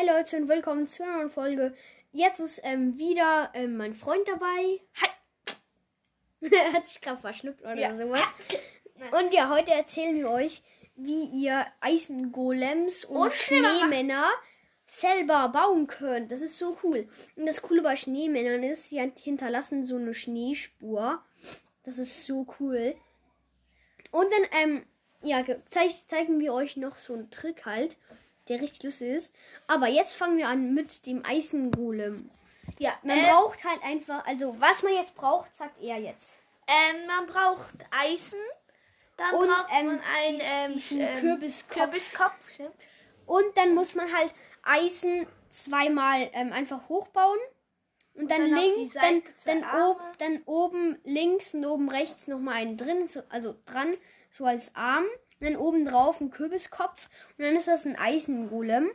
Hi Leute und willkommen zu einer neuen Folge. Jetzt ist ähm, wieder ähm, mein Freund dabei. Hi. er hat sich gerade verschluckt oder Ja. sowas. Und ja, heute erzählen wir euch, wie ihr Eisengolems und, Und. Schneemänner selber bauen könnt. Das ist so cool. Und das Coole bei Schneemännern ist, sie hinterlassen so eine Schneespur. Das ist so cool. Und dann, ähm, ja, zeig, zeigen wir euch noch so einen Trick halt, der richtig lustig ist. Aber jetzt fangen wir an mit dem Eisengolem. Ja, Man äh, braucht halt einfach, also was man jetzt braucht, sagt er jetzt. ähm, man braucht Eisen. Dann Und, braucht ähm, man einen ähm, ähm, Kürbiskopf. Kürbiskopf. Stimmt. Und dann muss man halt Eisen zweimal ähm, einfach hochbauen. Und dann, dann die links, dann, dann, ob, dann oben links und oben rechts nochmal einen drin, so, also dran, so als Arm. Und dann oben drauf ein Kürbiskopf. Und dann ist das ein Eisengolem.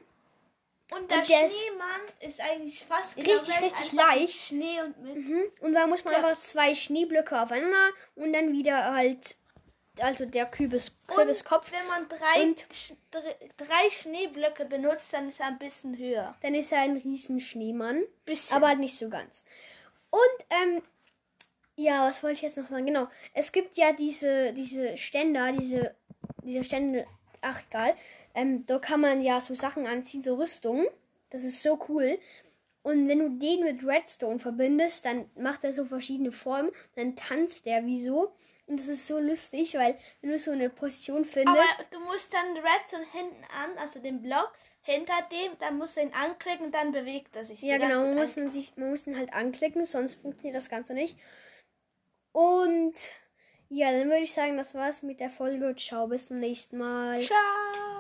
Und der, Und der ist- Schneemann ist eigentlich fast Richtig, richtig leicht. Schnee und mit. Mhm. Und da muss man Ja. einfach zwei Schneeblöcke aufeinander und dann wieder halt, also der Kürbis, Kürbiskopf. Und wenn man drei, Und- drei Schneeblöcke benutzt, dann ist er ein bisschen höher. Dann ist er ein riesen Schneemann. Bisschen. Aber nicht so ganz. Und, ähm, ja, was wollte ich jetzt noch sagen? Genau. Es gibt ja diese, diese Ständer, diese, diese Stände, ach egal. Ähm, da kann man ja so Sachen anziehen, so Rüstungen. Das ist so cool. Und wenn du den mit Redstone verbindest, dann macht er so verschiedene Formen. Dann tanzt der wie so. Und das ist so lustig, weil wenn du so eine Position Aber findest. du musst dann Redstone hinten an, also den Block hinter dem, dann musst du ihn anklicken und dann bewegt er sich. Ja, genau, man muss, sich, man muss ihn halt anklicken, sonst funktioniert das Ganze nicht. Und ja, dann würde ich sagen, das war's mit der Folge. Ciao, bis zum nächsten Mal. Ciao.